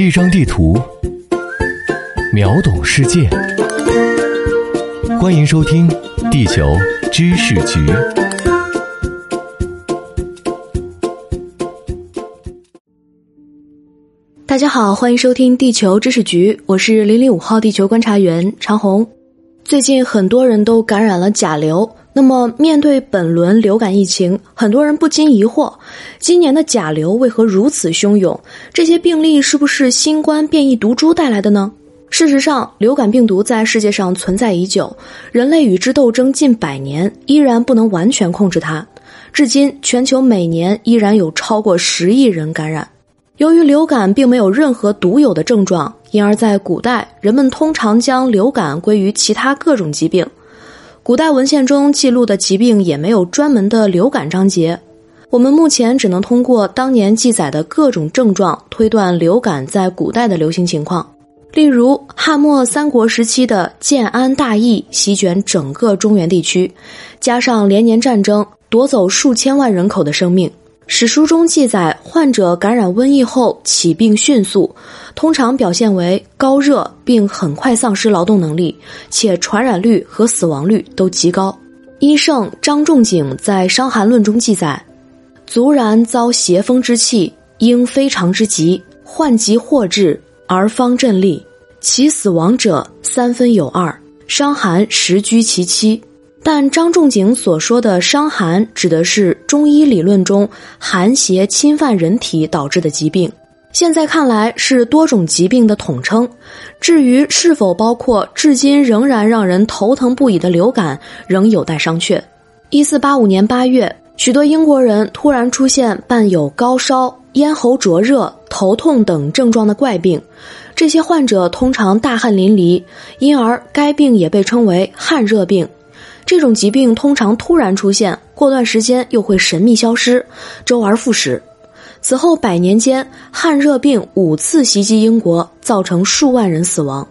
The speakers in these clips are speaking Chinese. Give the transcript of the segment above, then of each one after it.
一张地图，秒懂世界。欢迎收听《地球知识局》。大家好，欢迎收听《地球知识局》，我是零零五号地球观察员长虹。最近很多人都感染了甲流。那么，面对本轮流感疫情，很多人不禁疑惑：今年的甲流为何如此汹涌？这些病例是不是新冠变异毒株带来的呢？事实上，流感病毒在世界上存在已久，人类与之斗争近百年，依然不能完全控制它。至今，全球每年依然有超过十亿人感染。由于流感并没有任何独有的症状，因而，在古代，人们通常将流感归于其他各种疾病。古代文献中记录的疾病也没有专门的流感章节，我们目前只能通过当年记载的各种症状推断流感在古代的流行情况。例如，汉末三国时期的建安大疫席卷整个中原地区，加上连年战争夺走数千万人口的生命。史书中记载，患者感染瘟疫后起病迅速，通常表现为高热，并很快丧失劳动能力，且传染率和死亡率都极高。医圣张仲景在《伤寒论》中记载：“卒然遭邪风之气，应非常之急，患疾祸至，而方振立，其死亡者三分有二，伤寒实居其七。”但张仲景所说的伤寒，指的是中医理论中寒邪侵犯人体导致的疾病。现在看来是多种疾病的统称。至于是否包括至今仍然让人头疼不已的流感，仍有待商榷。一四八五年八月，许多英国人突然出现伴有高烧、咽喉灼热、头痛等症状的怪病，这些患者通常大汗淋漓，因而该病也被称为汗热病。这种疾病通常突然出现，过段时间又会神秘消失，周而复始。此后百年间，汗热病五次袭击英国，造成数万人死亡。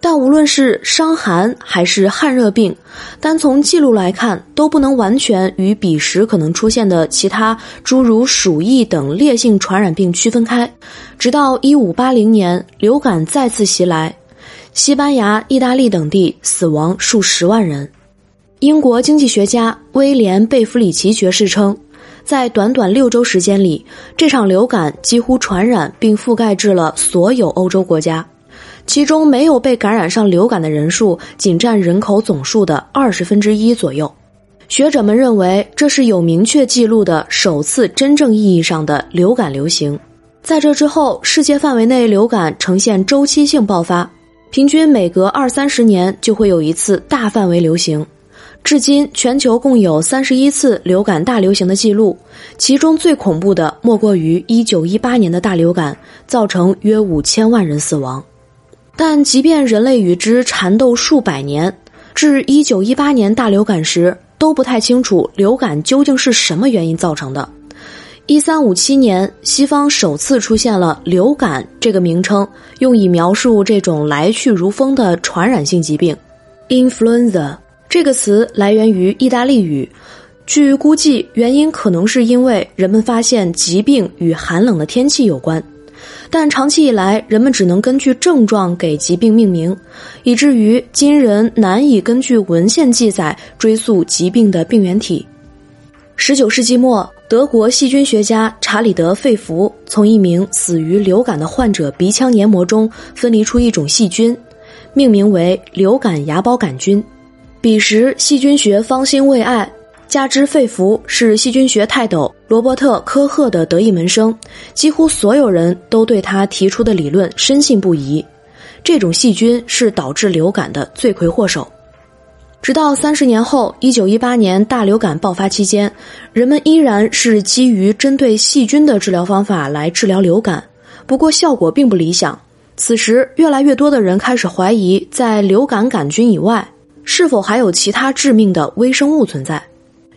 但无论是伤寒还是汗热病，单从记录来看，都不能完全与彼时可能出现的其他诸如鼠疫等烈性传染病区分开。直到一五八零年，流感再次袭来，西班牙、意大利等地死亡数十万人。英国经济学家威廉·贝弗里奇爵士称，在短短六周时间里，这场流感几乎传染并覆盖至了所有欧洲国家，其中没有被感染上流感的人数仅占人口总数的二十分之一左右。学者们认为，这是有明确记录的首次真正意义上的流感流行。在这之后，世界范围内流感呈现周期性爆发，平均每隔二三十年就会有一次大范围流行。至今，全球共有三十一次流感大流行的记录，其中最恐怖的莫过于一九一八年的大流感，造成约五千万人死亡。但即便人类与之缠斗数百年，至一九一八年大流感时，都不太清楚流感究竟是什么原因造成的。一三五七年，西方首次出现了“流感”这个名称，用以描述这种来去如风的传染性疾病，influenza。这个词来源于意大利语，据估计，原因可能是因为人们发现疾病与寒冷的天气有关，但长期以来，人们只能根据症状给疾病命名，以至于今人难以根据文献记载追溯疾病的病原体。十九世纪末，德国细菌学家查理德·费弗从一名死于流感的患者鼻腔黏膜中分离出一种细菌，命名为流感芽孢杆菌。彼时细菌学方兴未艾，加之费弗是细菌学泰斗罗伯特·科赫的得意门生，几乎所有人都对他提出的理论深信不疑。这种细菌是导致流感的罪魁祸首。直到三十年后，一九一八年大流感爆发期间，人们依然是基于针对细菌的治疗方法来治疗流感，不过效果并不理想。此时，越来越多的人开始怀疑，在流感杆菌以外。是否还有其他致命的微生物存在？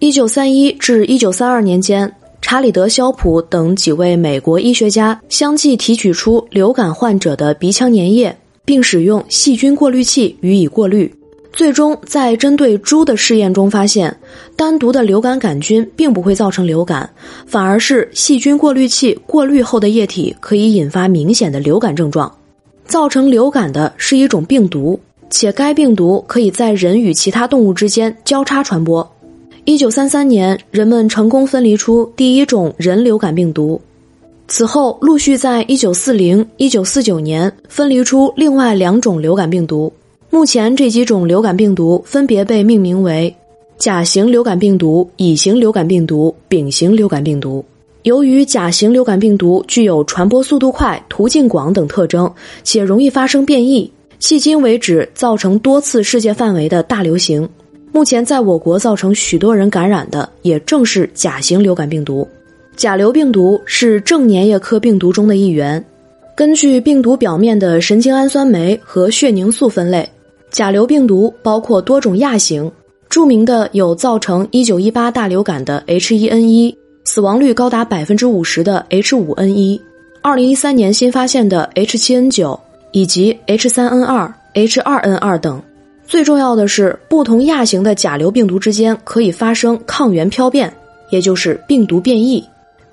一九三一至一九三二年间，查理德·肖普等几位美国医学家相继提取出流感患者的鼻腔粘液，并使用细菌过滤器予以过滤。最终在针对猪的试验中发现，单独的流感杆菌并不会造成流感，反而是细菌过滤器过滤后的液体可以引发明显的流感症状。造成流感的是一种病毒，且该病毒可以在人与其他动物之间交叉传播。一九三三年，人们成功分离出第一种人流感病毒。此后，陆续在一九四零、一九四九年分离出另外两种流感病毒。目前，这几种流感病毒分别被命名为甲型流感病毒、乙型流感病毒、丙型流感病毒。由于甲型流感病毒具有传播速度快、途径广等特征，且容易发生变异，迄今为止造成多次世界范围的大流行。目前，在我国造成许多人感染的，也正是甲型流感病毒。甲流病毒是正粘液科病毒中的一员。根据病毒表面的神经氨酸酶和血凝素分类，甲流病毒包括多种亚型。著名的有造成1918大流感的 H1N1，死亡率高达百分之五十的 H5N1，二零一三年新发现的 H7N9 以及 H3N2、H2N2 等。最重要的是，不同亚型的甲流病毒之间可以发生抗原漂变，也就是病毒变异。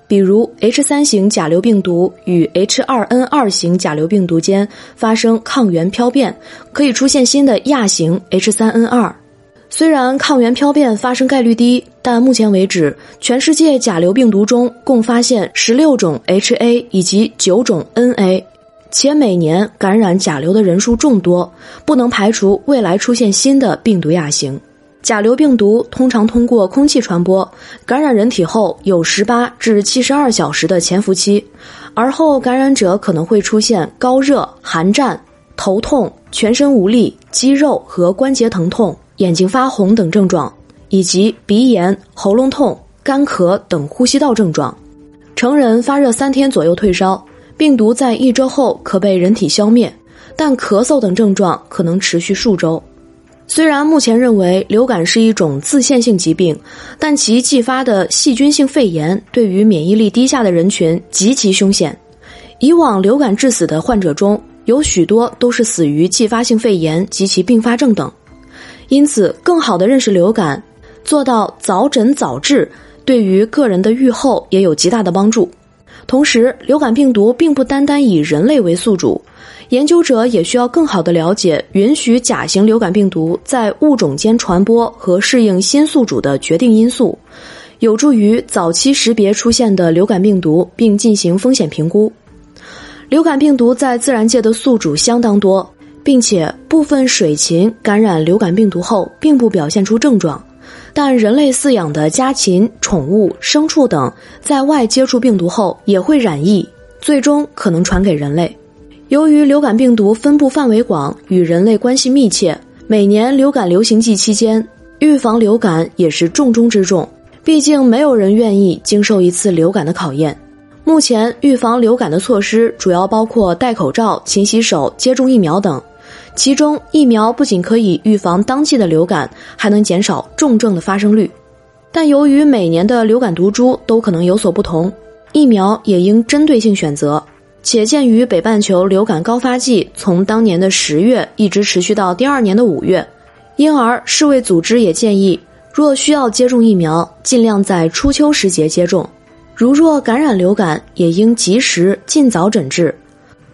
比如 H 三型甲流病毒与 H 二 N 二型甲流病毒间发生抗原漂变，可以出现新的亚型 H 三 N 二。虽然抗原漂变发生概率低，但目前为止，全世界甲流病毒中共发现十六种 HA 以及九种 NA，且每年感染甲流的人数众多，不能排除未来出现新的病毒亚型。甲流病毒通常通过空气传播，感染人体后有十八至七十二小时的潜伏期，而后感染者可能会出现高热、寒战、头痛、全身无力、肌肉和关节疼痛、眼睛发红等症状，以及鼻炎、喉咙痛、干咳等呼吸道症状。成人发热三天左右退烧，病毒在一周后可被人体消灭，但咳嗽等症状可能持续数周。虽然目前认为流感是一种自限性疾病，但其继发的细菌性肺炎对于免疫力低下的人群极其凶险。以往流感致死的患者中有许多都是死于继发性肺炎及其并发症等。因此，更好的认识流感，做到早诊早治，对于个人的预后也有极大的帮助。同时，流感病毒并不单单以人类为宿主。研究者也需要更好地了解允许甲型流感病毒在物种间传播和适应新宿主的决定因素，有助于早期识别出现的流感病毒并进行风险评估。流感病毒在自然界的宿主相当多，并且部分水禽感染流感病毒后并不表现出症状，但人类饲养的家禽、宠物、牲畜等在外接触病毒后也会染疫，最终可能传给人类。由于流感病毒分布范围广，与人类关系密切，每年流感流行季期间，预防流感也是重中之重。毕竟没有人愿意经受一次流感的考验。目前预防流感的措施主要包括戴口罩、勤洗手、接种疫苗等。其中，疫苗不仅可以预防当季的流感，还能减少重症的发生率。但由于每年的流感毒株都可能有所不同，疫苗也应针对性选择。且鉴于北半球流感高发季从当年的十月一直持续到第二年的五月，因而世卫组织也建议，若需要接种疫苗，尽量在初秋时节接种。如若感染流感，也应及时尽早诊治。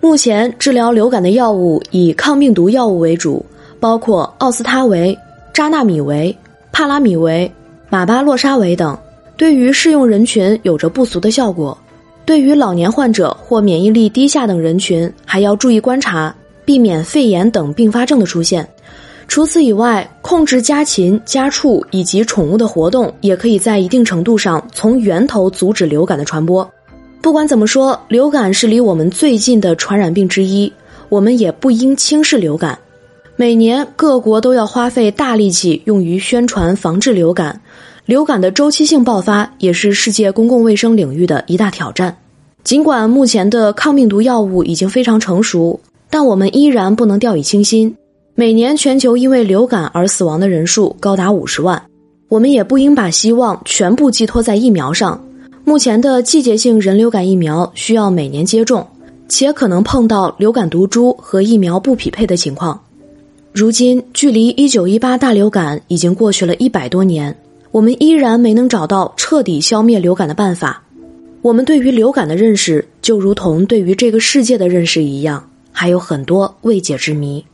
目前治疗流感的药物以抗病毒药物为主，包括奥司他韦、扎纳米韦、帕拉米韦、马巴洛沙韦等，对于适用人群有着不俗的效果。对于老年患者或免疫力低下等人群，还要注意观察，避免肺炎等并发症的出现。除此以外，控制家禽、家畜以及宠物的活动，也可以在一定程度上从源头阻止流感的传播。不管怎么说，流感是离我们最近的传染病之一，我们也不应轻视流感。每年各国都要花费大力气用于宣传防治流感。流感的周期性爆发也是世界公共卫生领域的一大挑战。尽管目前的抗病毒药物已经非常成熟，但我们依然不能掉以轻心。每年全球因为流感而死亡的人数高达五十万，我们也不应把希望全部寄托在疫苗上。目前的季节性人流感疫苗需要每年接种，且可能碰到流感毒株和疫苗不匹配的情况。如今，距离一九一八大流感已经过去了一百多年，我们依然没能找到彻底消灭流感的办法。我们对于流感的认识，就如同对于这个世界的认识一样，还有很多未解之谜。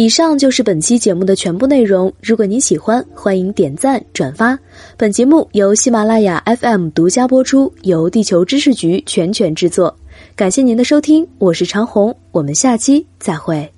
以上就是本期节目的全部内容。如果您喜欢，欢迎点赞转发。本节目由喜马拉雅 FM 独家播出，由地球知识局全权制作。感谢您的收听，我是长虹，我们下期再会。